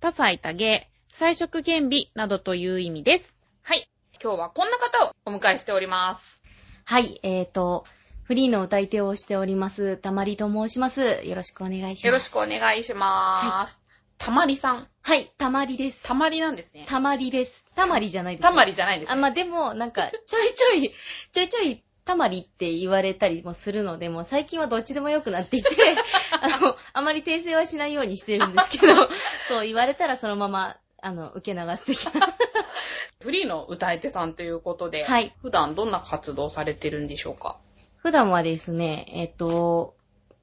多彩多芸、彩色兼美などという意味です。はい。今日はこんな方をお迎えしております。はい、えーと、フリーの歌い手をしております、たまりと申します。よろしくお願いします。よろしくお願いします。たまりさん。はい、たまりです。たまりなんですね。たまりです。たまりじゃないです。たまりじゃないんですあ、ね。まあ、でも、なんか、ちょいちょい、ちょいちょい、たまりって言われたりもするので、もう最近はどっちでも良くなっていて、あの、あまり訂正はしないようにしてるんですけど、そう言われたらそのまま、あの、受け流す的な。フリーの歌い手さんということで、はい。普段どんな活動されてるんでしょうか？普段はですね、えっと、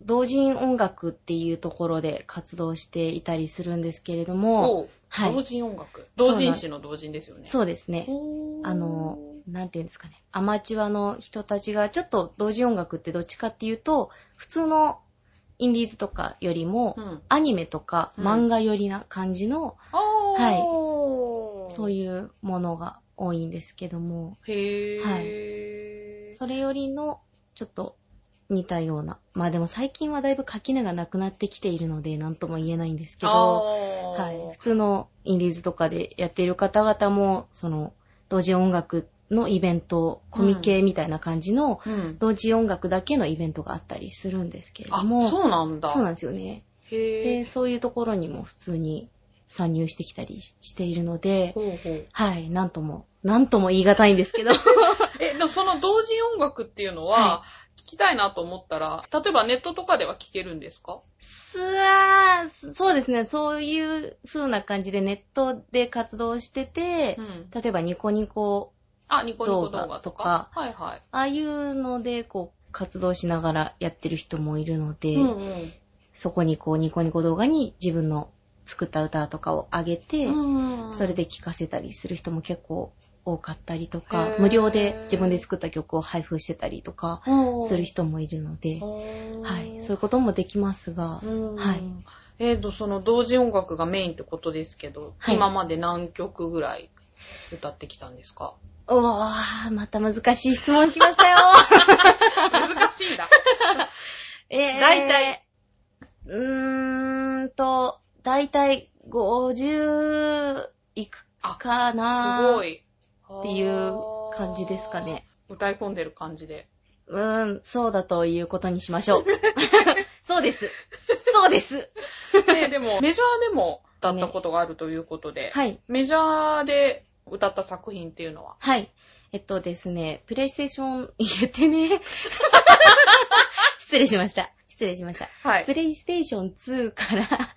同人音楽っていうところで活動していたりするんですけれども、はい同人音楽。同人誌の同人ですよね。そうですね。あの、なんていうんですかね。アマチュアの人たちが、ちょっと同人音楽ってどっちかっていうと、普通のインディーズとかよりも、うん。アニメとかうん漫画寄りな感じの、はいそうう。いうものが多いんですけども、へー。それよりの、ちょっと似たような。まあでも最近はだいぶ垣根がなくなってきているので、なんとも言えないんですけど、ははい。普通のインディーズとかでやっている方々も、その、同時音楽のイベント、コミケみたいな感じの、うん。同時音楽だけのイベントがあったりするんですけれどあ、も、そうなんだ。そうなんですよね。へー。で、そういうところにも普通に参入してきたりしているので、ほうほう。はい、なんとも、なんとも言い難いんですけど、え、その同人音楽っていうのはは、聞きたいなと思ったら、例えばネットとかでは聞けるんですか？すわーそうですね、そういう風な感じでネットで活動しててう、ん。例えばニコニコあ、ニコニコ動画とか？か。はいはい。ああいうので、こう、活動しながらやってる人もいるので、うんそこにこう、ニコニコ動画に自分の作った歌とかを上げて、うん。それで聴かせたりする人も結構多かったりとか無料で自分で作った曲を配布してたりとかうんする人もいるので、うんはい、そういうこともできますが、うんはい。えーと、その同時音楽がメインってことですけど、はい今まで何曲ぐらい歌ってきたんですか？おー、また難しい質問来ましたよ。難しいんだ。えー、大体。うーんと、だいたい50いくかなすごい。っていう感じですかね。歌い込んでる感じで。うーん、そうだということにしましょう。そうです。そうです。ででも、メジャーでも歌ったことがあるということで、はい。メジャーで歌った作品っていうのは？はい。えっとですね、プレイステーション、言ってね。失礼しました。失礼しました。はいプ。レイステーション2から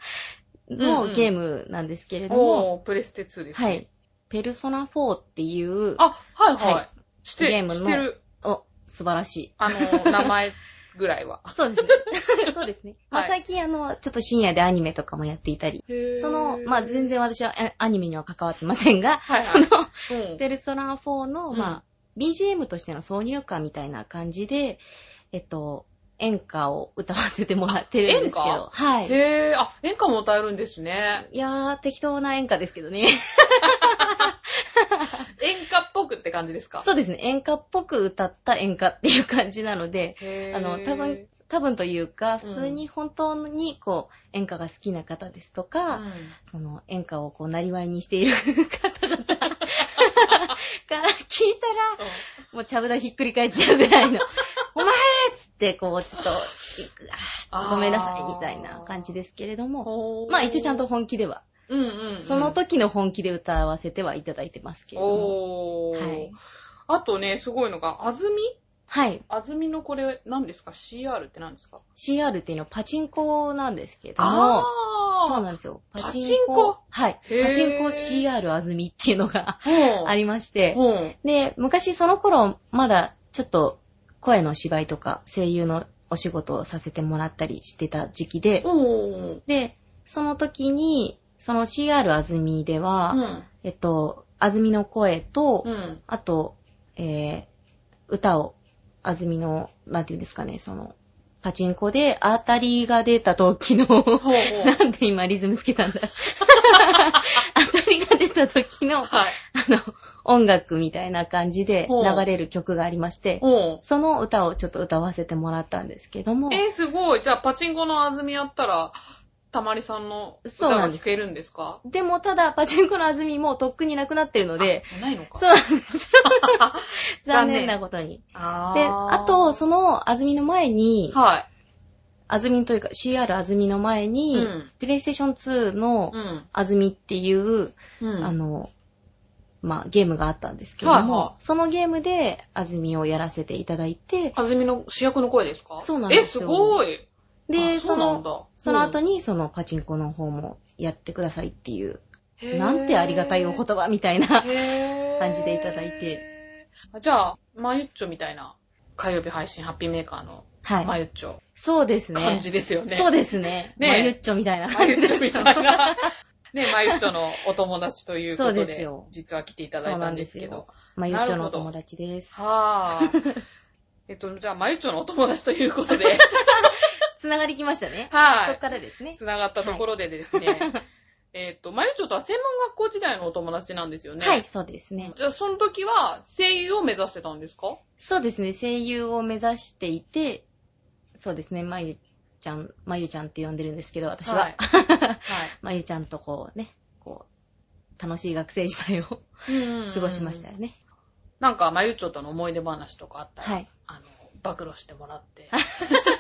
うんうんのゲームなんですけれども、おー、プレステ2ですね。はい。ペルソナ4っていう、あ、はいはい。は知ってゲームの。お、素晴らしい。あの、名前ぐらいは。そうですね。そうですね。まあ、はい最近あの、ちょっと深夜でアニメとかもやっていたり、その、まあ、全然私はあアニメには関わってませんが、はいはい その、うん、ペルソナ4の、うんまあ、BGM としての挿入歌みたいな感じで、えっと、演歌を歌わせてもらってるんですけ演ど、はい。へー、あ、演歌も歌えるんですね。いやー、適当な演歌ですけどね。ぽくって感じですか？そうですね。演歌っぽく歌った演歌っていう感じなので、あの、多分、多分というか、うん。普通に本当にこう、演歌が好きな方ですとか、うん。その演歌をこう、なりわいにしている 方々から聞いたら、もうちゃぶ台ひっくり返っちゃうぐらいの、お前っつって、こう、ちょっと、ごめんなさい、みたいな感じですけれども、まあ一応ちゃんと本気では、うんうんうん、その時の本気で歌わせてはいただいてますけれども。おー。はい。あとね、すごいのが、あずみはい。あずみのこれ、何ですか ?CR って何ですか？CR っていうのはパチンコなんですけれども、そうなんですよ。パチンコはい。パチンコ CR あずみっていうのがうん ありまして、うん。で、昔その頃、まだちょっと声の芝居とか声優のお仕事をさせてもらったりしてた時期で、うん。で、その時にその CR あずみでは、うん。えっと、あずみの声と、うん。あと、えー、歌を、あずみの、なんていうんですかね、その、パチンコで当たりが出た時の、ほうほう。なんで今リズムつけたんだ 当たりが出た時の、あはい。の、音楽みたいな感じで流れる曲がありまして、その歌をちょっと歌わせてもらったんですけども、えー、すごい。じゃあ、パチンコのあずみやったら、たまりさんのそうなんです歌が聴けるんですか？でもただパチンコのあずみもとっくになくなってるので、あないのか。そうなんです。残残念念なことに。で、あと、、そのあずみの前に、はあずみというか CR あずみの前い。に、うん。プレイステーション2のうん。あずみっていう、うん。あの、まあ、ゲームがあったんですけれども、はいはいそのゲームであずみをやらせていただいて、あずみの主役の声ですか？そうなんですよえ、すごい。で、あその。その後に、にそのパチンコの方もやってくださいっていう、なんてありがたいお言葉みたいな。感じでいただいて。あじゃあ、まゆっちょみたいな、火曜日配信ハッピーメーカーのはい。まゆっちょそうですね。感じですよね。そうですね。ねまゆっちょみたいなま感じです。ゆっちょみたいな。ね、まゆっちょのお友達ということそうで、ですよ実は来ていただいたんですけど。まゆっちょのお友達です。はぁ。えっと、じゃあ、まゆっちょのお友達ということで、つながりきましたね。はいそっ。からですね。つながったところでですね、えっと、まゆっちょとは専門学校時代のお友達なんですよね。はい、そうですね。じゃあ、その時は声優を目指してたんですか？そうですね。声優を目指していて、そうですね。まゆちゃん、まゆちゃんって呼んでるんですけど、私は。はい。はい。まゆちゃんとこうね、こう、楽しい学生時代をうん過ごしましたよね。なんか、まゆっちょとの思い出話とかあったら、はい。あの、暴露してもらって。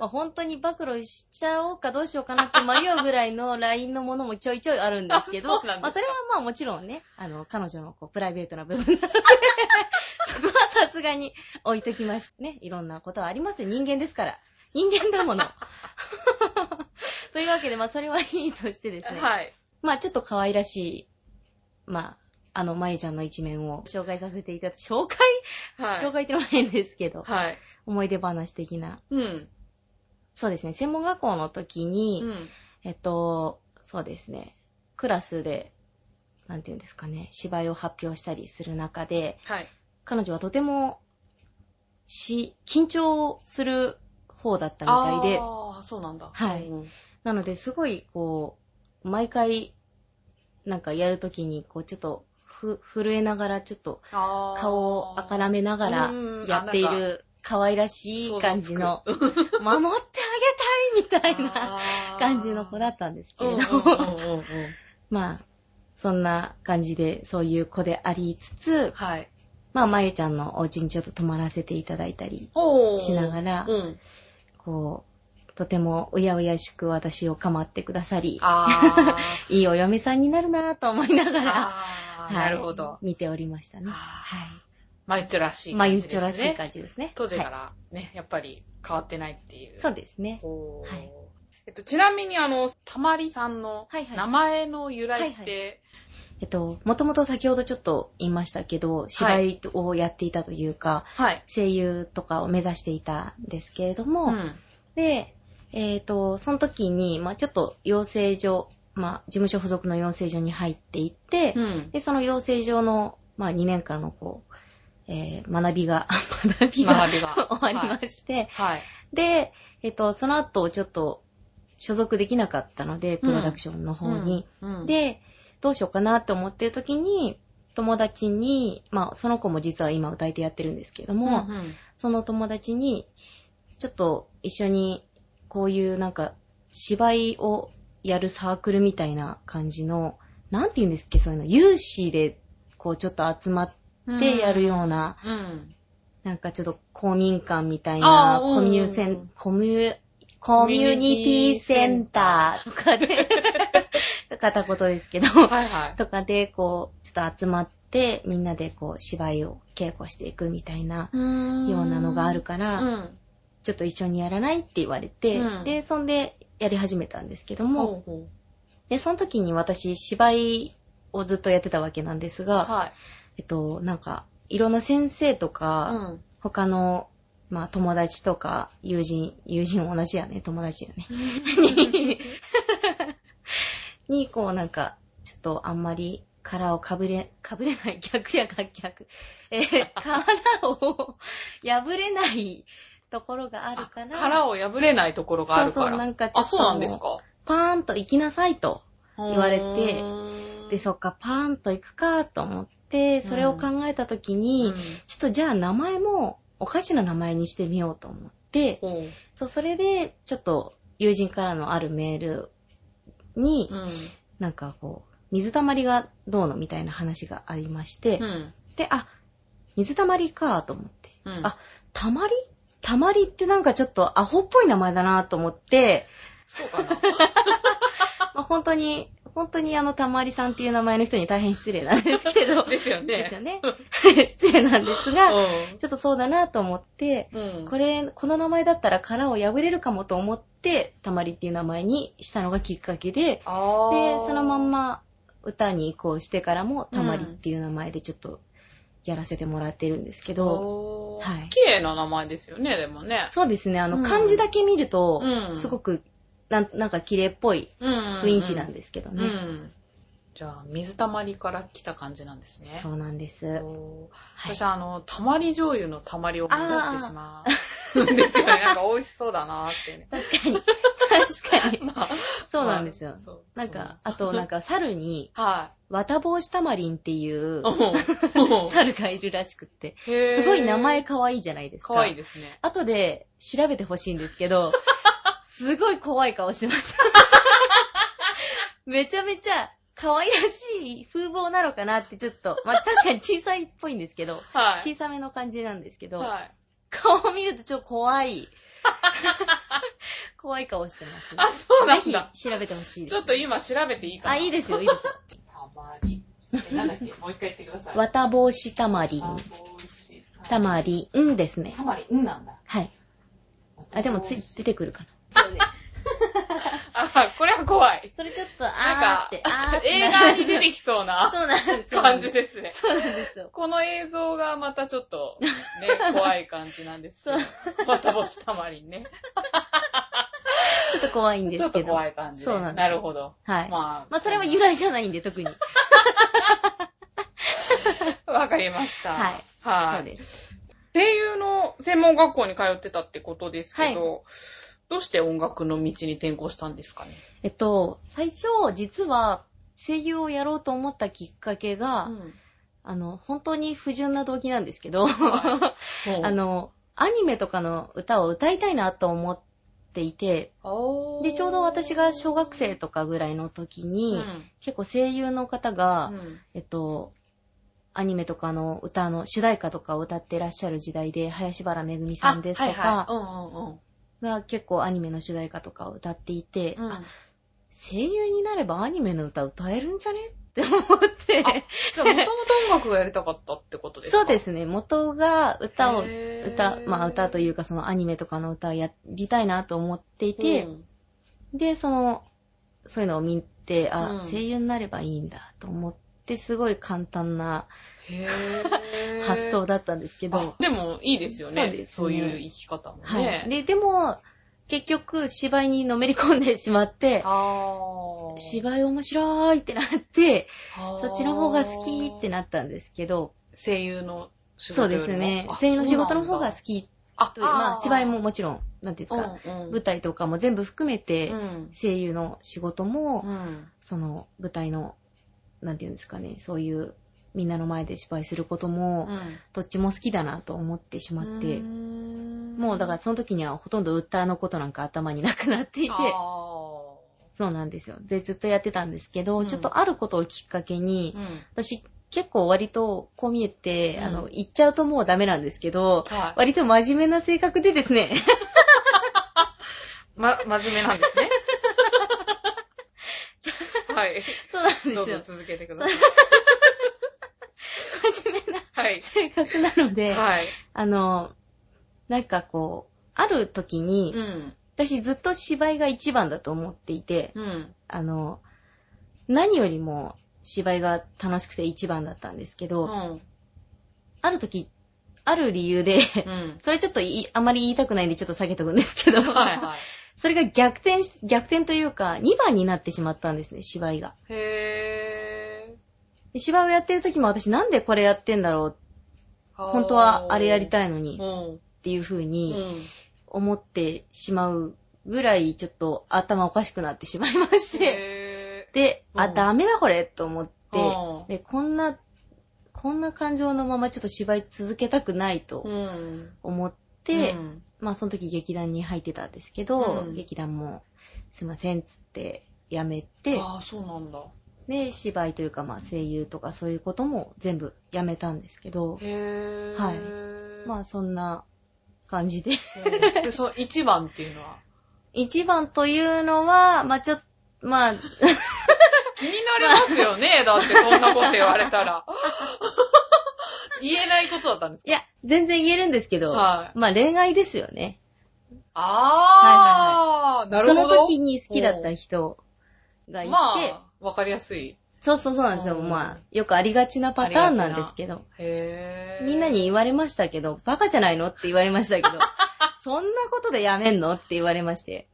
まあ、本当に暴露しちゃおうかどうしようかなって迷うぐらいの LINE のものもちょいちょいあるんですけど、あそまあ、それはまあもちろんね、あの、彼女のこうプライベートな部分なので、そこはさすがに置いときましてね、いろんなことはありますよ。人間ですから。人間だもの。というわけで、まあそれはいいとしてですね、はい。まあちょっと可愛らしい、まあ、あの、まゆちゃんの一面を紹介させていただき、紹介、はい。紹介ってのは変ですけど、はい。思い出話的な。うん。そうですね、専門学校の時に、うん。えっと、そうですね、クラスで、なんていうんですかね、芝居を発表したりする中で、はい。彼女はとても、し、緊張する方だったみたいで、ああ、そうなんだ。はいうんなので、すごい、こう、毎回、なんかやるときに、こう、ちょっと、ふ、震えながら、ちょっと、顔をあからめながらうん、やっている、可愛らしい感じの、守ってあげたいみたいな感じの子だったんですけうんれどまあ、そんな感じで、そういう子でありつつ、はい。まあ、まゆちゃんのお家にちょっと泊まらせていただいたりしながら、うん。こう、とてもうやうやしく私を構ってくださり、あ いいお嫁さんになるなぁと思いながーら、あー。なるほど。見ておりましたね。はい。マユッチョらしいまゆっ感じですね。ちょらしい感じですね。当時かはらね、やっぱり変わってないっていう。いそうですね。はいえっと、ちなみにあの、たまりさんのはいはい名前の由来っはいて、えっと、もともと先ほどちょっと言いましたけど、芝居をやっていたというか、はい。声優とかを目指していたんですけれども、うん。で、えっ、と、その時に、まあちょっと養成所、まあ事務所付属の養成所に入っていって、うん。で、その養成所の、まあ2年間のこう、えー学びが、学びが 終わりまして、はい。で、えっ、と、その後ちょっと所属できなかったので、プロダクションの方に。うん、で、どうしようかなって思ってる時に、友達に、まあその子も実は今歌い手やってるんですけれどうん、も、うん。その友達に、ちょっと一緒にこういうなんか芝居をやるサークルみたいな感じの、なんて言うんですっけ、そういうの、有志でこうちょっと集まってやるような、うん。なんかちょっと公民館みたいあな、コミュニセン、コミュ、コミュニティセンターとかで、片言ですけど、はいはい。とかでこう、ちょっと集まって、みんなでこう芝居を稽古していくみたいなよようなのがあるから、うん。ちょっと一緒にやらないって言われて、うんで、そんでやり始めたんですけども、ほうほで、その時に私芝居をずっとやってたわけなんですうが、はい。えっと、なんか、いろんな先生とうか、ん。他の、まあ友達とか友人、友人同じやね、友達やね。に、こうなんか、ちょっとあんまり殻をかぶれ、かぶれない、逆やが逆。えー 殻を破れないところがあるから、殻を破れないところがあるから。そうそうなんかちょあ、そうっとなんですか？パーンと行きなさいと。言われてで、そっか、パーンと行くかと思って、それを考えたときに、うんちょっとじゃあ名前もおかしな名前にしてみようと思って、ほうそう、それで、ちょっと友人からのあるメールに、うん。なんかこう、水たまりがどうのみたいな話がありまして、うん。で、あ、水たまりかと思って、うんあ、たまり？たまりってなんかちょっとアホっぽい名前だなと思って、そうかな。まあ、本当に、本当にあのたまりさんっていう名前の人に大変失礼なんですけど、ですよね。ですよね。失礼なんですが、うん。ちょっとそうだなと思って、うん。これ、この名前だったら殻を破れるかもと思って、たまりっていう名前にしたのがきっかけで、で、そのまんま歌に移行してからも、たまりっていう名前でちょっとやらせてもらってるんですけど、はい。綺麗な名前ですよね、でもね。そうですね、あの、うん。漢字だけ見ると、うん。すごく、なんなんか綺麗っぽい雰雰囲気なんですけどうね。ん。じゃあ、水たまりから来た感じなんですね。そうなんです。おーはい私、あの、たまり醤油のたまりを思い出してしまうん ですよね。なんか美味しそうだなーってね。確かに。確かに。まあそうなんですよ。そうなんか、あとなんか猿に、は綿帽子タマリンっていうい。うん猿がいるらしくって、すごい名前可愛いじゃないですか。かわいいですね。後で調べてほしいんですけど、すごい怖い顔してます。めちゃめちゃ可愛らしい風貌なのかなってちょっと、まあ確かに小さいっぽいんですけど、はい。小さめの感じなんですけど、はい。顔を見るとちょっと怖い。怖い顔してます、あ、そうなんだ。ぜひ調べてほしいです。ちょっと今調べていいかなあ、いいですよ、いいですよ。たまり。えなんだっけ？もう一回言ってください。綿帽子たまりん。たたまりんですね。たまり、んなんだ。はい。あ、でもつい、出てくるかな。あ、これは怖い。それちょっと、あーって、あーっ、て映画に出てきそうなそうなんですよ。感じですね。そうなんですよ。この映像がまたちょっと、ね、怖い感じなんですけど。また星たまりんね。ちょっと怖いんですけど。ちょっと怖い感じで。そうなんですなるほど。はい。ままあ、あ、それは由来じゃないんで、特に。わかりました。はい。はい。そうです。声優の専門学校に通ってたってことですけど、どうして音楽の道に転校したんですかね？えっと、最初、実は、声優をやろうと思ったきっかけが、ん。あの、本当に不純な動機なんですけど、は あ、の、アニメとかの歌を歌いたいなと思っていて、で、ちょうど私が小学生とかぐらいの時に、うん。結構声優の方が、うん。えっと、アニメとかの歌の主題歌とかを歌ってらっしゃる時代で、林原めぐみさんですとか、あはいはい。うんうんうんが結構アニメの主題歌とかを歌っていて、うん。あ声優になればアニメの歌歌えるんじゃねって思って、じゃあ、もともと音楽がやりたかったってことですか？そうですね、元が歌を、歌、まあ歌というかそのアニメとかの歌をやりたいなと思っていて、うん。で、その、そういうのを見て、あ、うん。声優になればいいんだと思って、すごい簡単な発想だったんですけど、あでも、いいですよね。そうね。そういう生き方もはい。ね。で、でも、結局芝居にのめり込んでしまって、芝居面白いってなって、そっちの方が好きってなったんですけど、声優の仕そう事よりも。ですね。あ。声優の仕事の方が好きあとまあ芝居もももちろん、なんていうんですか、うんうん。舞台とかも全部含めて、うん。声優の仕事も、うん。その舞台の、なんていうんですかね、そういうみんなの前で芝居することも、うん。どっちも好きだなと思ってしまって、もうだからその時にはほとんど歌のことなんか頭になくなっていて、あそうなんですよ。で、ずっとやってたんですけど、うん。ちょっとあることをきっかけに、ーうん。私結構割とこう見えて、うん。あの、言っちゃうともうダメなんですけど、はい。割と真面目な性格でですね、ま、真面目なんですね。はい。そうなんですよどうぞ。続けてください。真面目なはい。性格なので、はい。あの、なんかこう、ある時に、うん。私ずっと芝居が一番だと思っていて、うん。あの、何よりも芝居が楽しくて一番だったんですけど、うん。ある時、ある理由で、うん。それちょっとあまり言いたくないんでちょっと下げとくんですけど、はいはい。それが逆転し、逆転というか、2番になってしまったんですね、芝居が。へで芝居をやってる時も私なんでこれやってんだろう、ー。本当はあれやりいたいのに、っうん。ていう風うにん。思ってしまうぐらい、ちょっと頭おかしくなってしまいまして。へで、あ、うんダメだこれと思ってうん、で、こんな、こんな感情のままちょっと芝居続けたくないと。思って、うんまあその時劇団に入ってたんですけど、うん劇団もすいませんっつって辞めて、ああ、そうなんだ。で、芝居というかまあ声優とかそういうことも全部辞めたんですけど、へー。はいまあそんな感じで。うんで、その一番っていうのは？一番というのは、まあちょっと、まあ、気になりますよね。だってそんなこと言われたら。言えないことだったんですか？いや、全然言えるんですけど、はい。まあ恋愛ですよね。あー、なるそほど。の時に好きだった人がいて、まあ、わかりやすい。そうそうそうなんですよ。うん。まあ、よくありがちなパターンなんですけど、へー。みんなに言われましたけど、バカじゃないの？って言われましたけど、そんなことでやめんの？って言われまして、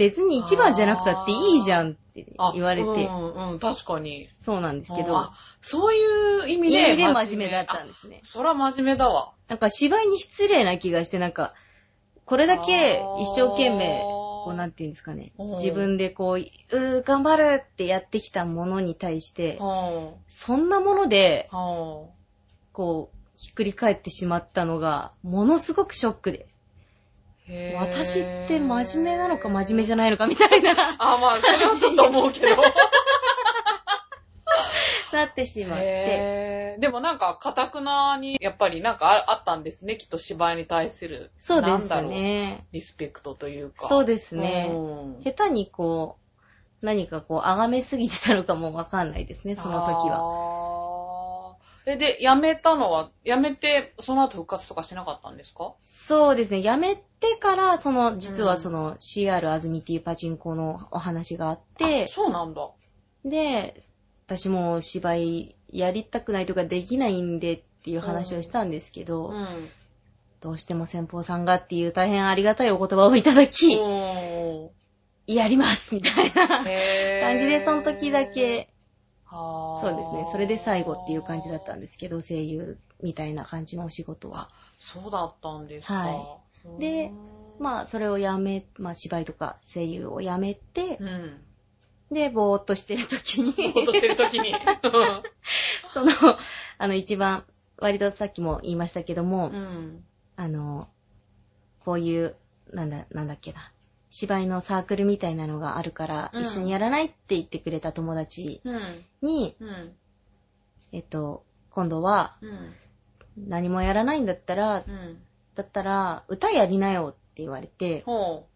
別に一番じゃなくたっていいじゃんってあ言われて、うんうん、確かに。そうなんですけどあ、そういう意味意で。味で真面目だったんでですね。そら真面目だわ。なんか芝居に失礼な気がして、なんか、これだけ一生懸命、こうなんていうんですかねうん、自分でこう、うー、頑張るってやってきたものに対して、はそんなものでこう、ひっくり返ってしまったのが、ものすごくショックで。私って真面目なのか真面目じゃないのかみたいな、あ、まあ、それはちょっと思うけど。なってしまって。でもなんか、かたくなに、やっぱりなんかああったんですね。きっと芝居に対する。そうです。ね。リスペクトというか。そうですね。うん下手にこう、何かこう、崇めすぎてたのかもわかんないですね、その時は。は。え、で、辞めたのは、辞めて、その後復活とかしなかったんですか？そうですね。辞めてから、その、実はその CR あずみっていうパチンコのお話があってあ、そうなんだ。で、私も芝居やりたくないとかできないんでっていう話をしたんですけど、うん。どうしても先方さんがっていう大変ありがたいお言葉をいただき、うんやりますみたいな感じで、その時だけ、そうですね、それで最後っていう感じだったんですけど、声優みたいな感じのお仕事は。そうだったんですか。はで、まあ、それをやめ、まあ、芝居とか声優をやめてう、ん。で、ぼーっとしてる時に、ぼーっとしてる時に。その、あの、一番、割とさっきも言いましたけども、うん。あの、こういう、なんだ、なんだっけな、芝居のサークルみたいなのがあるから、うん一緒にやらないって言ってくれた友達うん。に、うん。えっと、今度は、うん。何もやらないんだったら、うん。だったら、歌やりなよって言われて、ほ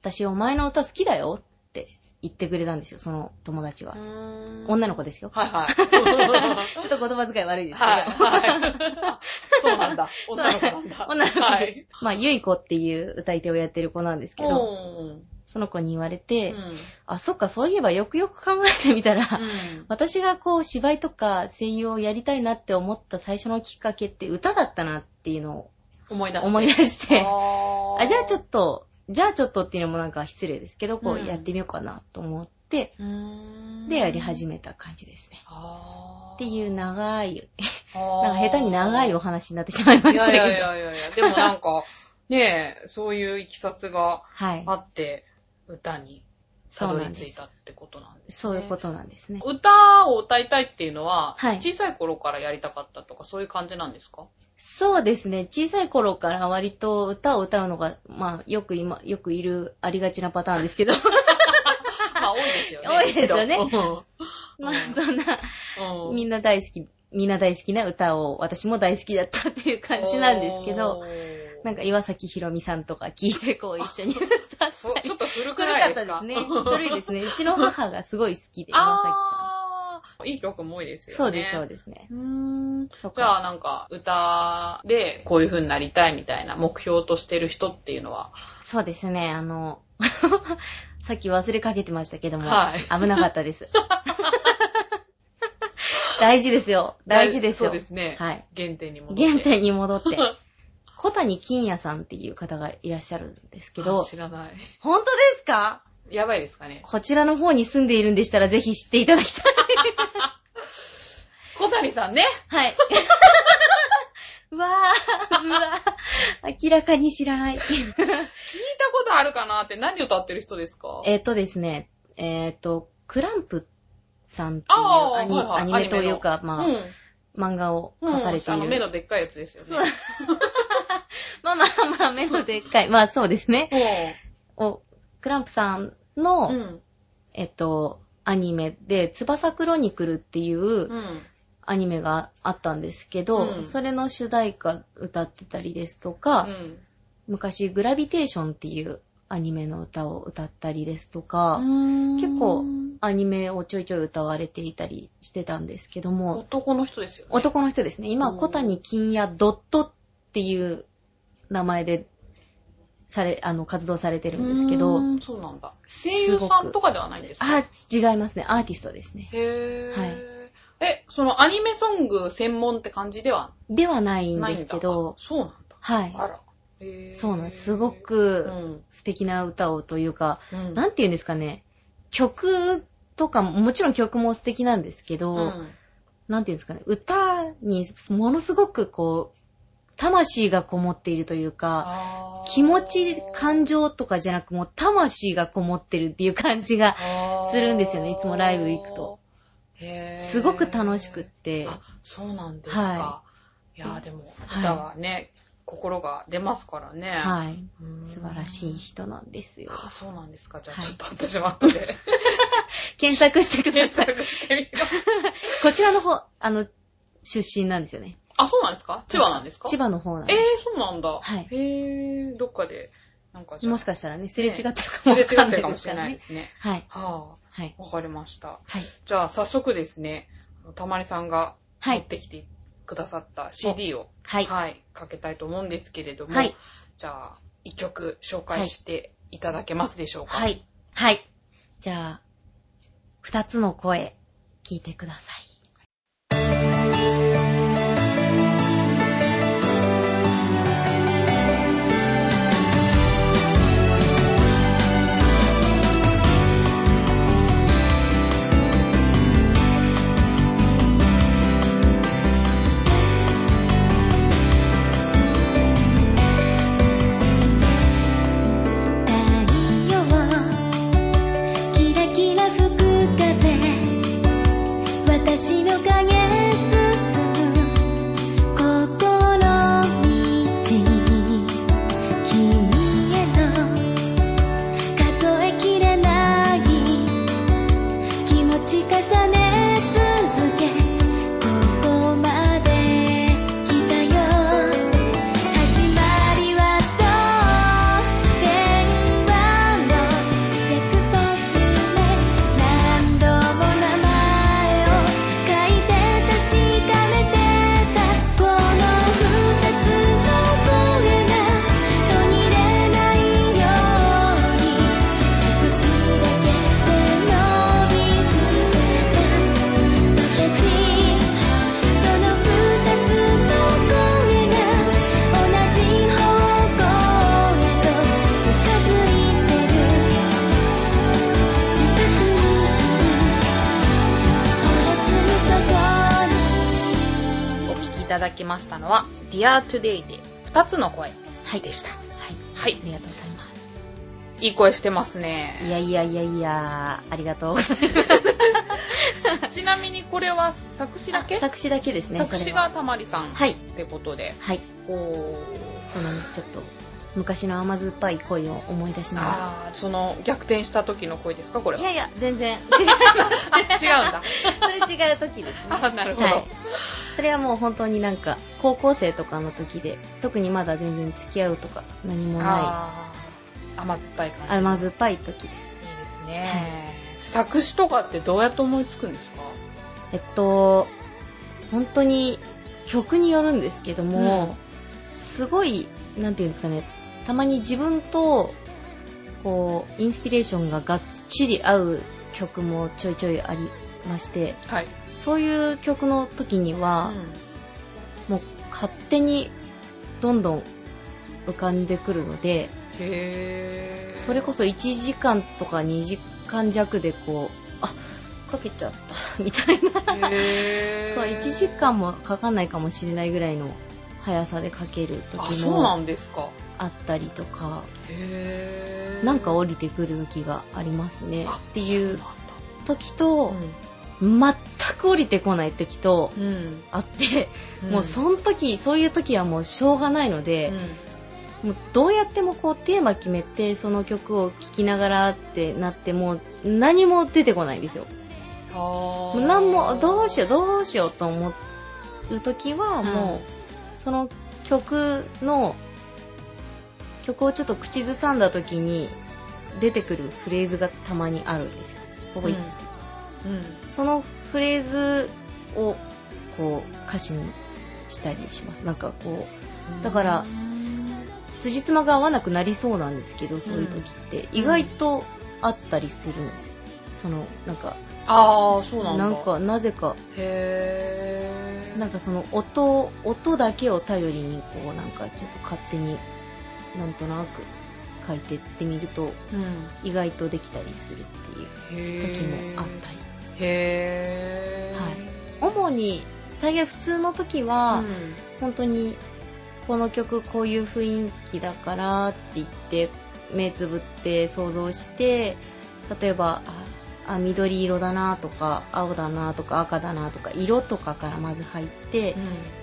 私お前の歌好きだよって言ってくれたんですよ、その友達はう。。女女の子ですよ。はいはい。ちょっと言葉遣い悪いですけど。はい、はい。そうなんだ。女の子なんだ。女の子はいです。。まあ、ゆいこっていう歌い手をやってる子なんですけど、うん。その子に言われて、うん。あ、そっか、そういえばよくよく考えてみたら、うん。私がこう芝居とか声優をやりたいなって思った最初のきっかけって歌だったなっていうのを思い出して。思い出して、ああ、じゃあちょっっと、じゃあちょっとっていうのもなんか失礼ですけど、こううんやってみようかなと思って、と、うーんで、やり始めた感じですね。っていう長い、なんか下手に長いお話になってしまいましたけど。いやいやいやいや、でもなんか、ねえ、そういういきさつがはい。あって、歌にたどり着いたってことなんですね。そういうことなんですね。歌を歌いたいっていうのは、はい小さい頃からやりたかったとか、そういう感じなんですか？そうですね。小さい頃から割と歌を歌うのが、まあ、よく今、よくいる、ありがちなパターンですけど。まあ、多いですよね。多いですよねうんまあ、そんな、うんみんな大好き、みんな大好きな歌を私も大好きだったっていう感じなんですけど、、なんか岩崎宏美さんとか聞いてこう一緒に歌ったそうり。ちょっと古く古ないですか？かったですね。古いですね。うちの母がすごい好きで、岩崎さあー、いい曲も多いですん。よね。そうです、そうですね。うーん。じゃあなんか歌でこういう風になりたいみたいな目標としてる人っていうのは、そうですね、あの、さっき忘れかけてましたけども、はい危なかったです。大事ですよ。大事ですよ。そうですね。はい。原点に戻って。原点に戻って。小谷金也さんっていう方がいらっしゃるんですけどあ、知らない。本当ですか？やばいですかね。こちらの方に住んでいるんでしたらぜひ知っていただきたい。小谷さんね。はい。うわぁ、うわぁ、明らかに知らない。聞いたことあるかなって何歌ってる人ですか？えっとですね、えっと、クランプさんっていうアニ,、はいはいアニメというか、まあ、うん。漫画をうん描かれていあの目る。のでっかいやつですよね。まあまあまあ、目のでっかい。まあそうですね。お、クランプさんの、うん。うん。えっと、アニメで、翼クロニクルっていううん。アニメがあったんですけど、うんそれの主題歌歌ってたりですとうか、ん。昔グラビテーションっていうアニメの歌を歌ったりですとか、結結構アニメをちょいちょい歌われていたりしてたんですけども、男の人ですよね。男の人ですね。今、うん小谷金也ドットっていう名前で、され、あの、活動されてるんですけどそうなんだ。声優さんとかではないんですか？あ、違いますね。アーティストですね。へぇー。はいえ、そのアニメソング専門って感じでは？ではないんですけどあ、そうなんだ。はい。あら。へーそうなんです。すごうくん。素敵な歌をというか、うん。なんて言うんですかね。曲とかも、もちろん曲も素敵なんですけど、うんなんて言うんですかね。歌にものすごくこう、魂がこもっているというか、気持ち、感情とかじゃなくもう魂がこもってるっていう感じがするんですよねいつもライブ行くと。すごく楽しくって。あ、そうなんですか。、はいやーでも、はい歌はね、心が出ますからね。はい。うん素晴らしい人なんですよ。あ、そうなんですか。じゃあはいちょっと私も後で 検索してくだ検さい。索してみよう。こちらの方、あの、出身なんですよね。あ、そうなんですか？千葉なんですか？千葉の方なんえーで、そうなんだ。はいへー、どっかで、なんかもしかしたらね、すれ違ってるかすれ違ってもわかんないるかもしれ。ないですね。はい。ははい。あ、わかりました。はい。じゃあ、早速ですね、たまりさんが持っはい。てきてくださった CD を、はい。はい、かけたいと思うんですけれども、はい。じゃあ、一曲紹介していただけますでしょうか？はい。はい。じゃあ、二つの声、聞いてください。は、Dear Today で二つの声はい。でした。はい。はいあ。りがとうございます。いい声してますね。いやいやいやいや、ありがとうございます。ちなみにこれは作詞だけ？作詞だけですね。作詞がたまりさんっはい。てことで。はい。おーそうなんです。ちょっと、昔の甘酸っぱい恋を思い出しながあー、その逆転した時の声ですかこれら。は？いやいや、全然違いあ、違うんだ。それ違う時ですね。あ、なるほど。はい。それはもう本当になんか、高校生とかの時で、特にまだ全然付き合うとか何もなあー、甘酸っぱい感い、じ。甘酸っぱい時です。いいですね。作詞とかってどうやって思いつくんですか？えっと、本当に曲によるんですけども、すごい、なんていうんですかね、たまに自分と、こう、インスピレーションががっちり合う曲もちょいちょいありまして、はい。そういう曲の時には、もう勝手にどんどん浮かんでくるので。それこそ1時間とか2時間弱でこう、あ、かけちゃった、みたいな。そう、1時間もかかんないかもしれないぐらいの速さでかけるあ、時そうなもんですか。あったりとか。なんか降りてくる時がありますね。あっていう時と、なんだ全く降りてこない時とうん。あって、うん。もうその時、そういう時はもうしょうがないので、もうどうやってもこうテーマ決めてその曲を聴きながらってなっても何も出てこないんですよ。うん。もうあ何もどうしよようどうしようと思う時はもう、その曲の曲をちょっと口ずさんだ時に出てくるフレーズがたまにあるんですよ。ここ、うん。うん。そのフレーズをこう歌詞にしたりします。なんかこうだからうん辻褄が合わなくなりそうなんですけど、そういう時って意外とあったりするんですよ。そのなんかああ、そうなんだ。なんかなぜかへー。なんかその音音だけを頼りにこうなんかちょっと勝手になんとなく書いてってみるとうん。意外とできたりするっていうへ時もあったり。へー。主に大概普通の時は、うん本当にこの曲こういう雰囲気だからって言って目つぶって想像して例えばああ緑色だなとか青だなとか赤だなとか色とかからまず入って、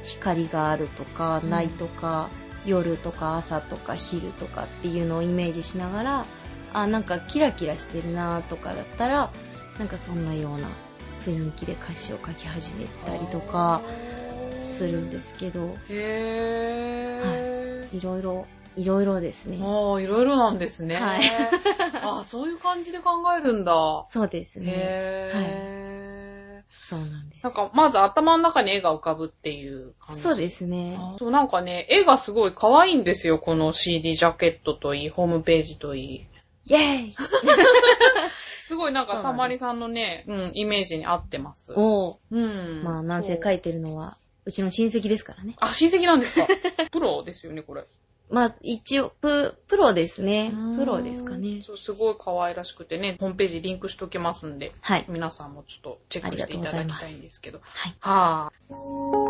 光があるとかうんないとか、夜とか朝とか昼とかっていうのをイメージしながらあなんかキラキラしてるなとかだったらなんかそんなような雰囲気で歌詞を書き始めたりとかするんですけどへー。いろいろいろいろですねああ、いろいろなんですね。はい ああ、そういう感じで考えるんだ。そうですねへー。か、まず頭の中に絵が浮かぶっていう感じ。そうですねあそう、なんかね、絵がすごい可愛いんですよ。この CD ジャケットといい、ホームページといい。イェーイ すごいなんか、たまりさんのね、うん、イメージに合ってます。おーうん。まあなんせそう書いてるのはうちの親戚ですからねあ、親戚なんですか？プロですよね、これ。まあ一応ププロですね。うん。プロですかね。そう、すごい可愛らしくてね、ホームページリンクしときますんで、はい。皆さんもちょっとチェックしていただきたいんですけど。はい。はぁ、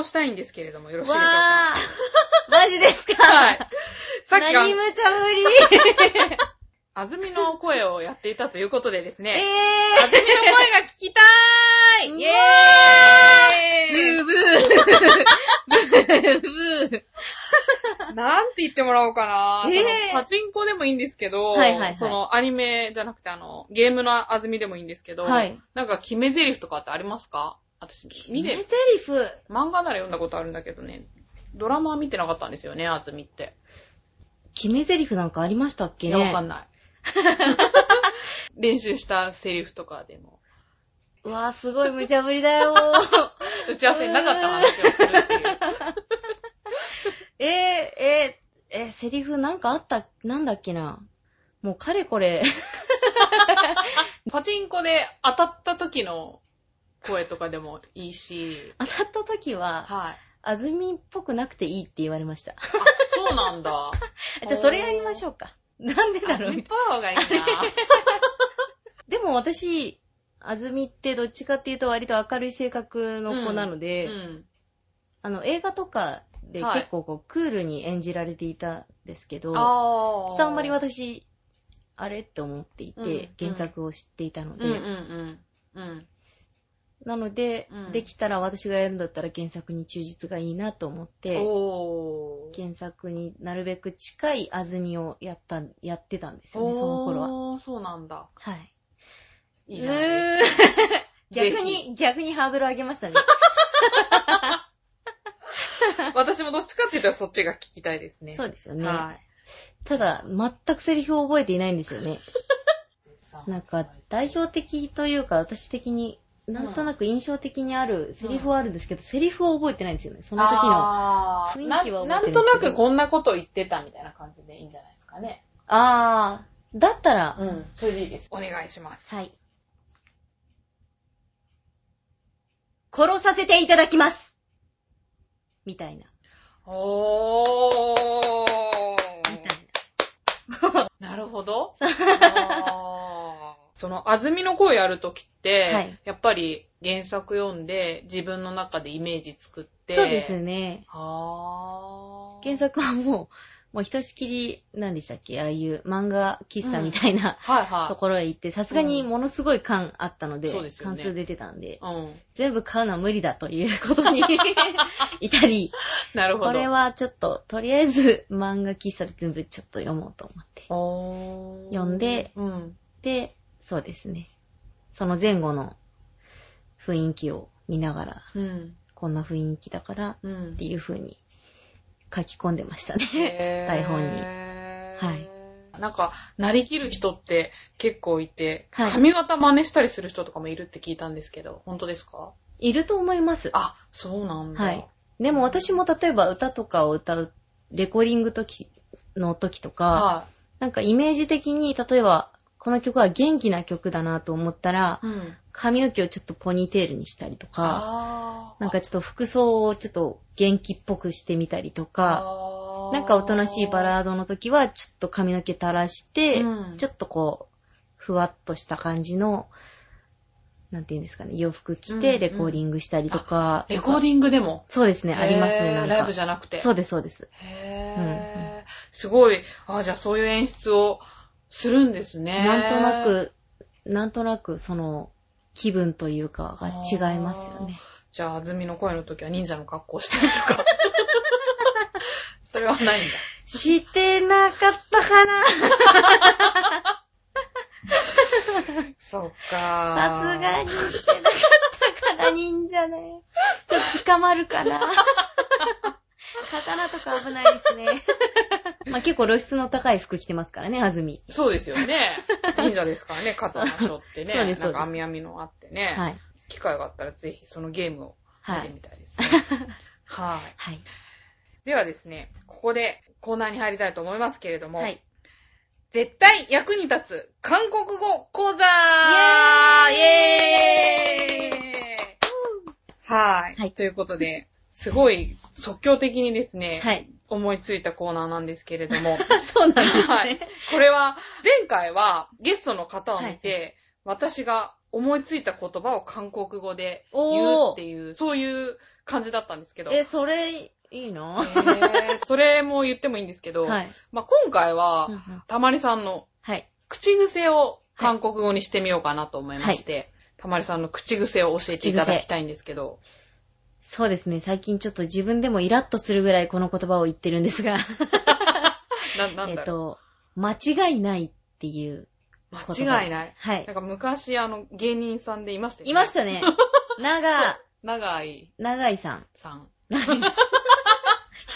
をしたいんですけれども、よろしいでしょうか？マジですか？はい。さっき何あ無茶ぶり。あずみの声をやっていたということでですえね、ー。あずみの声が聞きたー。いイェーイ！ブーブー。ブーブー。なんて言ってもらおうかな、えー。パチンコでもいいんですけど、はいはいはい。そのアニメじゃなくてあの、ゲームのあずみでもいいんですけど、はい。なんか決め台詞とかってありますか？私、見て名台、詞漫画なら読んだことあるんだけどね、ドラマは見てなかったんですよね、あずみって。決め台詞なんかありましたっけ？いや、わかんない。練習したセリフとかでも、うわーすごい無茶ぶりだよ 打ち合わせになかった話をするっていう。えー、えー、えー、セリフなんかあった、なんだっけな？もうかれこれ、パチンコで当たった時の声とかでもいいし、当たった時は、はい。あずみっぽくなくていいって言われました。あ、そうなんだ。じゃあそれやりましょうか。なんでだろうみっぽい方がいいな。でも私、あずみってどっちかっていうと割と明るい性格の子なので、うん。あの映画とかではい結構こうクールに演じられていたんですけど、あちょっとあんまり私、あれって思っていて、うん原作を知っていたので、うんうんうん。うん。なので、うんできたら私がやるんだったら原作に忠実がいいなと思って。原作になるべく近い安住をやった、やってたんですよね、その頃は。そうなんだ。はい。いいじゃないですか。うー 逆ぜに、逆にハードル上げましたね。私もどっちかって言ったらそっちが聞きたいですね。そうですよね。はい。ただ、全くセリフを覚えていないんですよね。なんか、代表的というか、私的に、なんとなく印象的にあるセリフはあるんですけど、セリフを覚えてないんですよね。その時の。雰囲気は覚えてるんですけどななんとなくこんなこと言ってたみたいな感じでいいんじゃないですかね。あー、だったら、うん。それでいいです。お願いします。はい。殺させていただきますみたいな。おー。みたいな。なるほど。その、安住の声やるときって、はいやっぱり原作読んで自分の中でイメージ作って。そうですね。あー原作はもう、もうひとしきり、何でしたっけ？ああいう漫画喫茶みたいな、はいはい。ところへ行って、さすがにものすごい感あったので、そうですよね関数出てたんで、うん。全部買うのは無理だということに 至り、なるほど。これはちょっと、とりあえず漫画喫茶で全部ちょっと読もうと思って。おー読んでうん。で、そうですね。その前後の雰囲気を見ながら、うん。こんな雰囲気だからうんっていう風に書き込んでましたね。台本にはい。なんか、なりきる人って結構いて、はい髪型真似したりする人とかもいるって聞いたんですけど、本当ですか？いると思います。あ、そうなんだ。はい。でも私も例えば歌とかを歌う、レコーディング時の時とか、はなんかイメージ的に、例えば、この曲は元気な曲だなと思ったらい。、うん。髪の毛をちょっとポニーテールにしたりとか、なんかちょっと服装をちょっと元気っぽくしてみたりとか、なんかおとなしいバラードの時はちょっと髪の毛垂らして、うんちょっとこう、ふわっとした感じの、なんていうんですかね、洋服着うんてレコーディングしたりとか。レコーディングでも？そうですね、ありますね、なんか。ライブじゃなくて。そうです、そうです。へーすごい。あ、じゃあそういう演出をするんですね。なんとなく、なんとなくその気分というかが違いますよね。じゃあ、あずみの声の時は忍者の格好したりとか。それはないんだ。してなかったかなそっかさすがにしてなかったかな、忍者ね。ちょっと捕まるかな。刀とか危ないですね。まあ結構露出の高い服着てますからね、あずみ。そうですよね。忍者ですからね、刀背負ってね。そうですそうですなんか網網のあってね。はい。機会があったらぜひそのゲームを見はい。てみたいですね。はい。はい。ではですね、ここでコーナーに入りたいと思いますけれども、はい。絶対役に立つ韓国語講座イイエーイはい。はいということで、すごい即興的にですね、はい。思いついたコーナーなんですけれども、そうなんですね。はい。これは、前回はゲストの方を見て、私が思いついた言葉を韓国語で言うっていう、そういう感じだったんですけど、え、それ、いいの？えーそれも言ってもいいんですけど、はい。まあ、今回はうん、うん。たまりさんのはい。口癖を韓国語にしてみようかなと思いまして、たまりさんの口癖を教えていただきたいんですけど、そうですね。最近ちょっと自分でもイラッとするぐらいこの言葉を言ってるんですが、な、なんえっと、間違いないっていう。間違いない？はいなん。か昔、あの、芸人さんでいましたよね。いましたね。長、長井長井さん。さん。長井さん。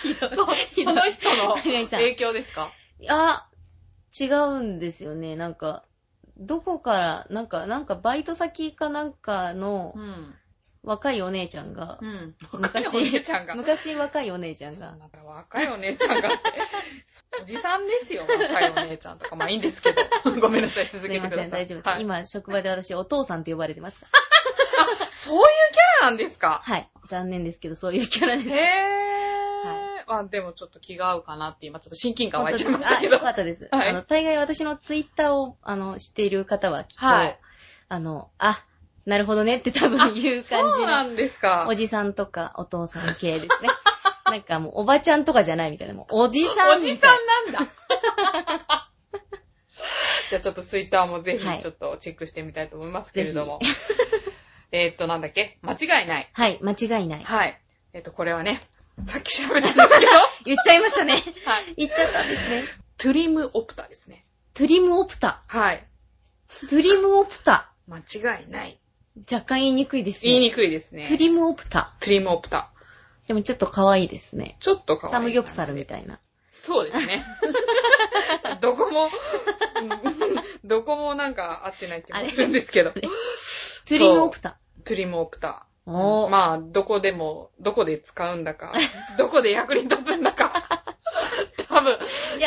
ひどい。そう、その人の。影響ですか？いや、違うんですよね。なんか、どこから、なんか、なんかバイト先かなんかのうん。若いお姉ちゃんが、うん。昔若いお姉ちゃんが。昔若いお姉ちゃんが、そうなんだ若いお姉ちゃんが。おじさんですよ、若いお姉ちゃんとか。まあいいんですけど。ごめんなさい、続すいません、けてください。大丈夫です。はい今、職場で私、お父さんって呼ばれてます。そういうキャラなんですか？はい。残念ですけど、そういうキャラです。へー。まあでもちょっと気が合うかなって今ちょっと親近感湧いちゃいましたけどあ、よ。かったです。はいあの、大概私のツイッターを、あの、知っている方はきっと、はいあの、あ、なるほどねって多分言う感じの、そうなんですかお。じさんとかお父さん系ですね。なんかもう、おばちゃんとかじゃないみたいな、もう、おじさんおじさんなんだ。じゃあちょっとツイッターもぜはいひちょっとチェックしてみたいと思いますけれども。えーっと、なんだっけ？間違いない。はい、間違いない。はい。えーっと、これはね、さっき調べたんだけど、言っちゃいましたね。はい。言っちゃったんですね。トゥリムオプタですね。トゥリムオプタ。はい。トゥリムオプタ。間違いない。若干言いにくいですね。言いにくいですね。トゥリムオプタ。トゥリムオプタ。でもちょっと可愛いですね。ちょっとかわいい。サムギョプサルみたいな。そうですね。どこも、どこもなんか合ってない気もするんですけど。トゥリムオプタ。トゥリムオプタ。おー。まあ、どこでも、どこで使うんだか、どこで役に立つんだか、多分、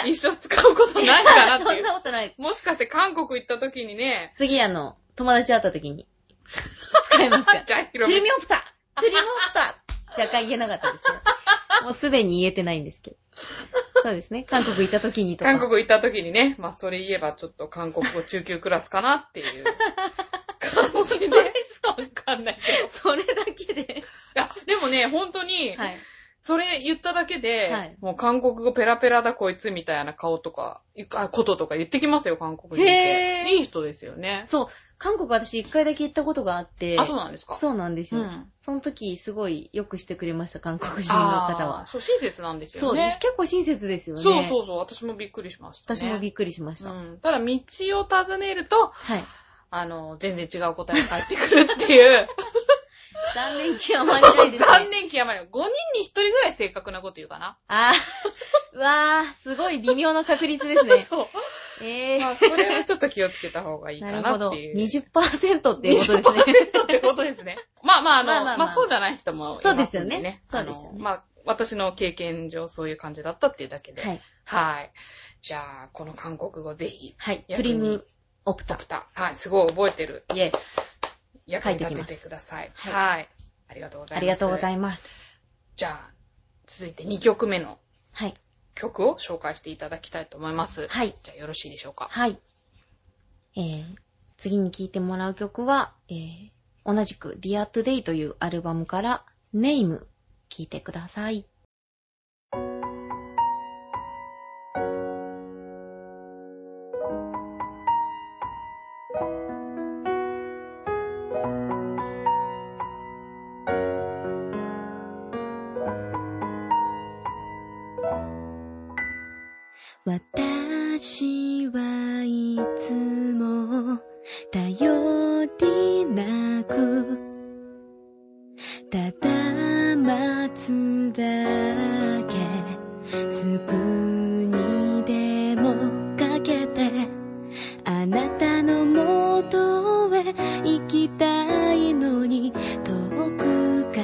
一生使うことないかなってそんいう。なことないです。もしかして韓国行った時にね、次あの、友達会った時に、使いますか？じゃあ、ヒトゥロミオプタトゥリムオプタ若干言えなかったですけど。もうすでに言えてないんですけど。そうですね。韓国行った時にとか。韓国行った時にね、まあ、それ言えばちょっと韓国語中級クラスかなっていう 感じで。わかんないけど。いそれだけで。や、でもね、本当に、はい。それ言っただけで、はいもう韓国語ペラペラだこいつみたいな顔とか、あこととか言ってきますよ、韓国人って。いい人ですよね。そう。韓国私一回だけ行ったことがあって。あ、そうなんですか？そうなんですよ。うんその時、すごいよくしてくれました、韓国人の方は。そう、親切なんですそう、よね。結構親切ですよね。そうそうそう、私もびっくりしました、ね。私もびっくりしました。うん。ただ、道を尋ねると、はい。あの、全然違う答えが返ってくるっていう。残念極まりないですね。残念極まりない。5人に1人ぐらい正確なこと言うかな。あー、うわー、すごい微妙な確率ですね。そう。えー。まあ、それはちょっと気をつけた方がいいかなっていう。20%っていうことですね。20%ってことですね。まあまあ、あの、まあまあまあまあそうじゃない人もいますんそうですよねね。そうですよねまあ、私の経験上そういう感じだったっていうだけで。はい。はい。じゃあ、この韓国語ぜひ、はい。ト役にリムオプタ。ドクター。はい、すごい覚えてる。イエス。役に立ててください。はいはい。ありがとうございます。ありがとうござ。います。じゃあ、続いて2曲目のはい。曲を紹介していただきたいと思います。はい。じゃあ、よろしいでしょうか？はい。えー、次に聴いてもらう曲は、えー、同じく Dear Today というアルバムから Name 聴いてください。ただ待つだけすぐにでもかけてあなたのもとへ行きたいのに遠くか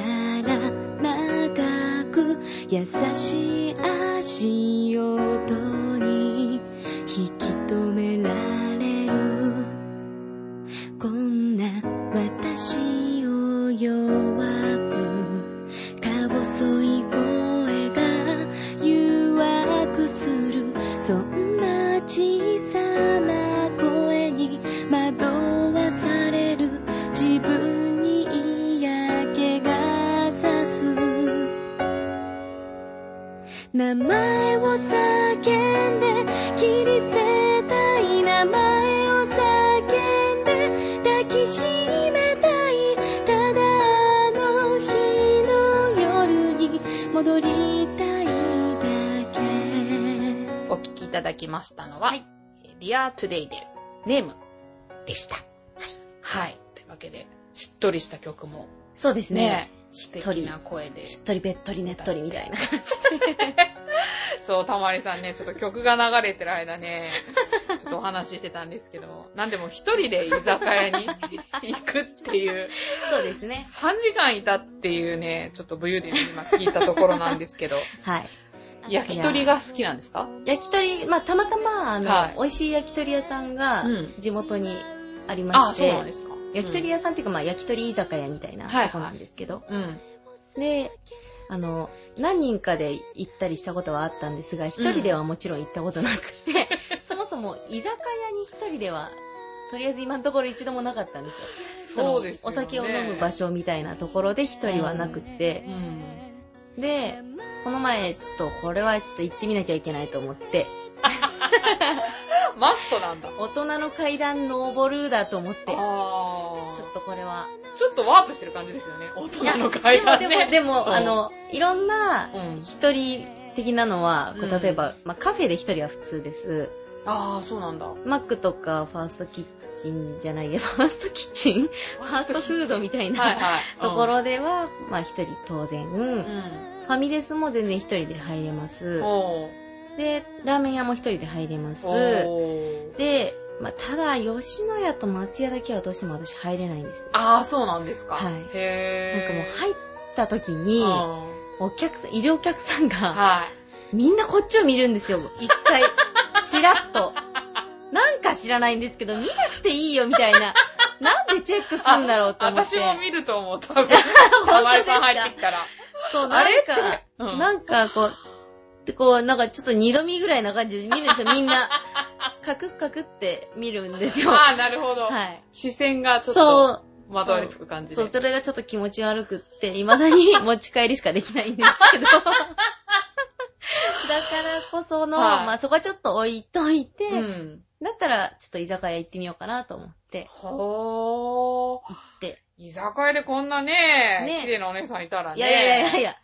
ら長く優しい足音に引き止められる。こんな私を名前を叫んで切り捨てたい名前を叫んで抱きしめたいただあの日の夜に戻りたいだけお聴きいただきましたのは、はいえー Dear Today で、ネームでした。はい。というわけで、しっとりした曲も、そうですね。ね、しっとりな声で。しっとりべっとりねっとりみたいな感じ。そう、たまりさんね、ちょっと曲が流れてる間ね、ちょっとお話ししてたんですけど、なんでも一人で居酒屋に 行くっていう、そうですね。3時間いたっていうね、ちょっと武勇伝で今聞いたところなんですけど、はい。焼き鳥が好きなんですか？焼き鳥、まあ、たまたま、あの、はい美味しい焼き鳥屋さんがうん地元にありまあ、して、そうなんですか。焼き鳥屋さんっていうか、まあ、焼き鳥居酒屋みたいなはいはいとこなんですけど、うん。で、あの、何人かで行ったりしたことはあったんですが、一人ではもちろん行ったことなくて、そもそも居酒屋に一人では、とりあえず今のところ一度もなかったんですよ。そうですよね。のお酒を飲む場所みたいなところで一人はなくってう、ん。で、この前、ちょっとこれはちょっと行ってみなきゃいけないと思って、マストなんだ。大人の階段登るだと思って、ちょあっとこれは。ちょっとワープしてる感じですよね。大人ので会話もでも、でも、うんあの、いろんなうん。一人的なのは、こううん例えば、まあ、カフェで一人は普通です。ああ、そうなんだ。マックとかファーストキッチンじゃないや、ファーストキッチン？ファーストフードみたいな、はいはい。ところでは、まあ一人当然、うん。ファミレスも全然一人で入れます。で、ラーメン屋も一人で入れます。で、まあ、ただ、吉野家と松屋だけはどうしても私入れないんですね。ああ、そうなんですか。はいへー。なんかもう入った時に、うんお客さん、いるお客さんが、はい。みんなこっちを見るんですよ。一回、チラッと。なんか知らないんですけど、見なくていいよみたいな。なんでチェックするんだろうと思って。私も見ると思う、多分。お前さん入ってきたら。そう、なんか、うんなんかこう、でこう、なんかちょっと二度見ぐらいな感じで見るんですよ、みんな。カクッカクって見るんですよ。はああ、なるほど。い。視線がちょっとまとわりつく感じで。そう、それがちょっと気持ち悪くって、未だに持ち帰りしかできないんですけど。だからこその、はいまあそこはちょっと置いといて、うん。だったらちょっと居酒屋行ってみようかなと思って、ほー。行って。居酒屋でこんなね、ね綺麗なお姉さんいたらね。いやいやいやいや、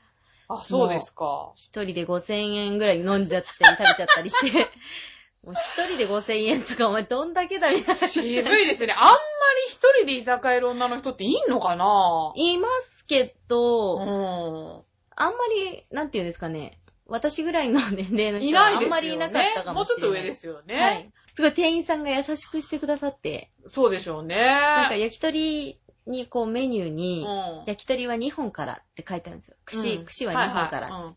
あ、そうですか。一人で5000円ぐらい飲んじゃったり食べちゃったりして、もう一人で5000円とかお前どんだけだみたいな。渋いですよね。あんまり一人で居酒屋いる女の人っていんのかな？いますけど、うん。あんまり、なんていうんですかね、私ぐらいの年齢のい人はないですよね。あんまりいなかったかもしれない。もうちょっと上ですよね。はい。すごい店員さんが優しくしてくださって、そうでしょうね。なんか焼き鳥にこうメニューに、うん。焼き鳥は2本からって書いてあるんですよ。串、うん串は2本から。はいはいうん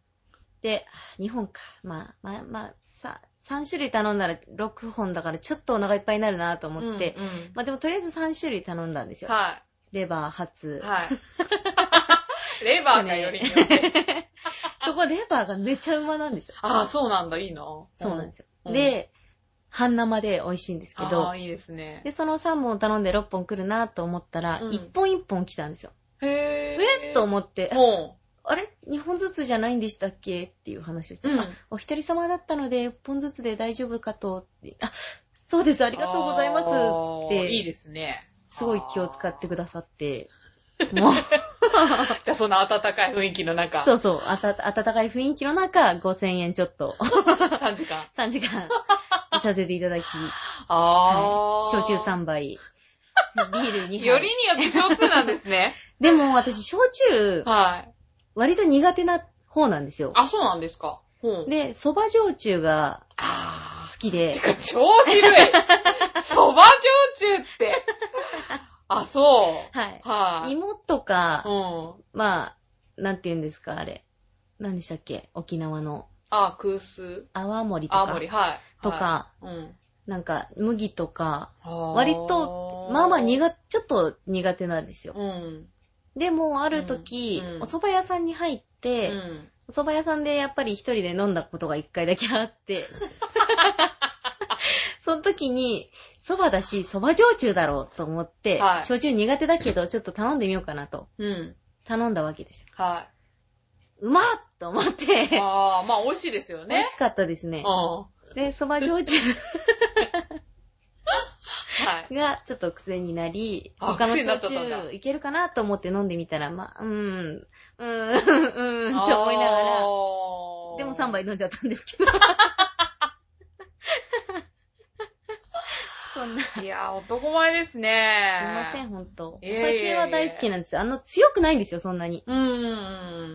で、2本か。まあ、まあ、まあ、さ、3種類頼んだら6本だからちょっとお腹いっぱいになるなと思って、うんうんまあでもとりあえず3種類頼んだんですよ。はレバー、ハツい。。はい。レバーがよりによって。そ こレバーがめちゃうまなんですよ。ああ、そうなんだ、いいな。そうなんですよ。うんで、半生で美味しいんですけあどあ、、いいですね。で、その3本頼んで6本来るなと思ったら、うん1本1本来たんですよ。へえっと思って、もあれ ?2 本ずつじゃないんでしたっけ？っていう話をして、うんあ、お一人様だったので1本ずつで大丈夫かとって、あ、そうです、あありがとうございますあーって、いいですね。すごい気を使ってくださって、もう、じゃあその温かい雰囲気の中、そうそう、あさ温かい雰囲気の中、5000円ちょっと、3時間。3時間、いさせていただき、ああ、はい、焼酎3杯、ビール2杯。よりによって焼酎なんですね。でも私、焼酎、はい。割と苦手な方なんですよ。あ、そうなんですか。うん。で、蕎麦焼酎があ好きでー。て、か、超渋い。蕎麦焼酎って。あ、そう。はい。はい。芋とか、うん。まあ、なんて言うんですか、あれ。何でしたっけ沖縄の。あ、空数。泡盛とか。青森、はい。とか、はい、うん。なんか、麦とか、割割と、まあまあ苦、ちょっと苦手なんですよ。うん。でも、ある時、うんうんお蕎麦屋さんに入って、うん。お蕎麦屋さんでやっぱり一人で飲んだことが一回だけあって、その時に、蕎麦だし、蕎麦焼酎だろうと思って、はい焼酎苦手だけど、ちょっと頼んでみようかなと、うん。頼んだわけですよ。はうまっと思っい。て、ああ、まあ美味しいですよね。美味しかったですねう。ん。はで、蕎麦焼酎い。がちょっと癖になり、あ他の焼酎いけるかなと思って飲んでみたら、まあ、うーん、うーん、うーんって思いながら、でも3杯飲んじゃったんですけど。そんな。すいやー、男前ですね。いません、ほんと。お酒は大好きなんですよ。あの、強くないんですよ、そんなに。うー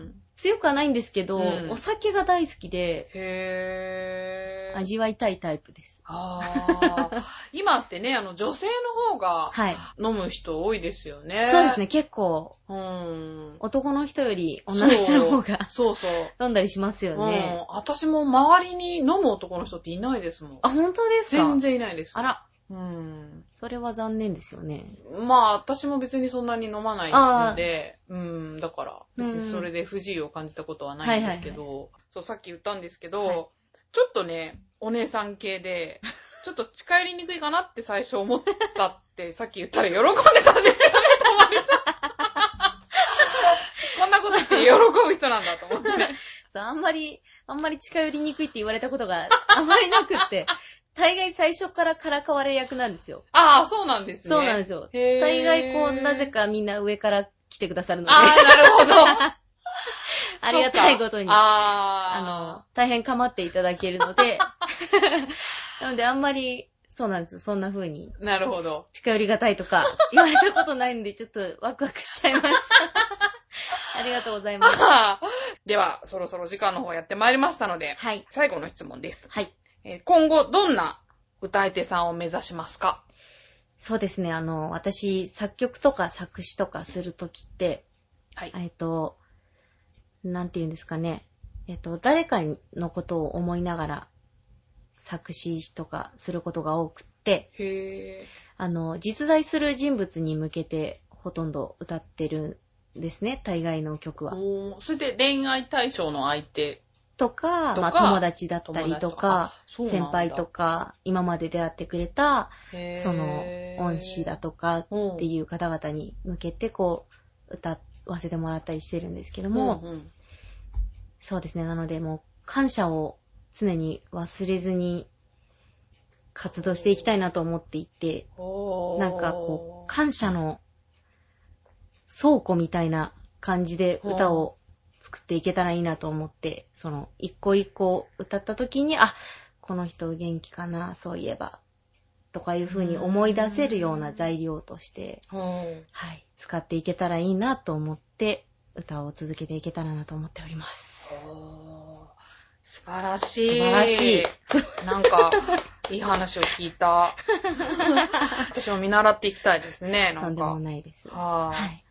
ん。強くはないんですけど、うんお酒が大好きで、へー。味わいたいタイプです。あー今ってね、あの、女性の方がはい。飲む人多いですよね。そうですね、結構、うん。男の人より女の人の方がそうそう。飲んだりしますようんね。。私も周りに飲む男の人っていないですもん。あ、本当ですか？全然いないです。あ。ら、うん。それは残念ですよね。まあ、私も別にそんなに飲まないので、うん、だから、別にそれで不自由を感じたことはないんですけど、そう、さっき言ったんですけど、はいちょっとね、お姉さん系で、ちょっと近寄りにくいかなって最初思ったって、さっき言ったら喜んでたんですよね、たまりさん。こんなこと言って喜ぶ人なんだと思ってね。そう、あんまり、あんまり近寄りにくいって言われたことがあんまりなくって、大概最初からからかわれ役なんですよ。ああ、そうなんですね。そうなんですよ。へー大概こう、なぜ。かみんな上から来てくださるので、ああ、なるほど。ありがたいことに。ああの、大変構っていただけるので、なのであんまり、そうなんですよ。そんな風にあ、なるほど。近寄りがたいとか言われたことないんで、ちょっとワクワクしちゃいました。ありがとうございます。では、そろそろ時間の方やってまいりましたので、はい。最後の質問です。はい。えー今後、どんな歌い手さんを目指しますか？そうですね。あの、私、作曲とか作詞とかするときって、はい。えっと、なんて言うんですかね。えっと、誰かのことを思いながら作詞とかすることが多くって、へあの、実在する人物に向けてほとんど歌ってるんですね。大概の曲ー。は。おーそれで恋愛対象の相手とか、とかまあ友達だったりとか先輩とか、今まで出会ってくれた、その、恩師だとかうんっていう方々に向けてこう、歌わせてもらったりしてるんですけども、うんうん。そうですね。なので、もう、感謝を常に忘れずに活動していきたいなと思っていて、なんかこう、感謝の倉庫みたいな感じで歌を作っていけたらいいなと思って、その、一個一個歌った時に、あ、この人元気かな、そういえば、とかいう風に思い出せるような材料として、うんはい、使っていけたらいいなと思って、歌を続けていけたらなと思っております。素晴らしい。素晴らしい。なんか、いい話を聞いた。私も見習っていきたいですね、なんか。とんでもないです。は。はいい。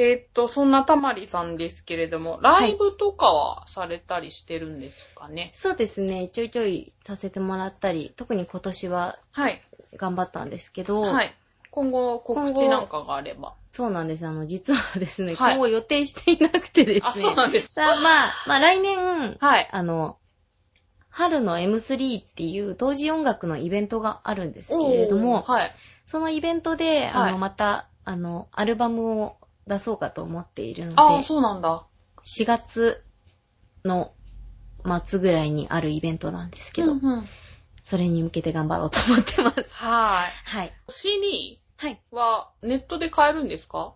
えーっと、そんなたまりさんですけれども、ライブとかはされたりしてるんですかね？そうですね、ちょいちょいさせてもらったり、特に今年ははい。頑張ったんですけど、はい。今後、告知なんかがあれば。そうなんです。あの、実はですね、はい今後予定していなくてですね。あ、そうなんです。さあまあ、まあ来年、はい。あの、春の M3 っていう同時音楽のイベントがあるんですけれども、はい。そのイベントで、あはいの、また、あの、アルバムを出そうかと思っているので、ああ、そうなんだ。4月の末ぐらいにあるイベントなんですけど、うんうんそれに向けて頑張ろうと思ってます。はい。はい。CD はネットで買えるんですか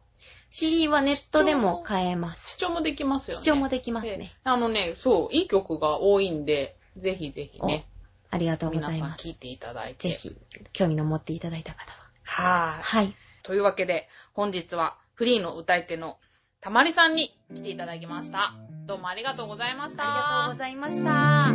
？CD はネットでも買えます。視聴もできますよね。視聴もできますえね。えあのね、そう、いい曲が多いんで、ぜひぜひね、ありがとうご皆さんざいます。聴いていただいて。ぜひ、興味の持っていただいた方は。はい。はい。というわけで、本日はフリーの歌い手のたまりさんに来ていただきました。どうもありがとうございました。ありがとうございました。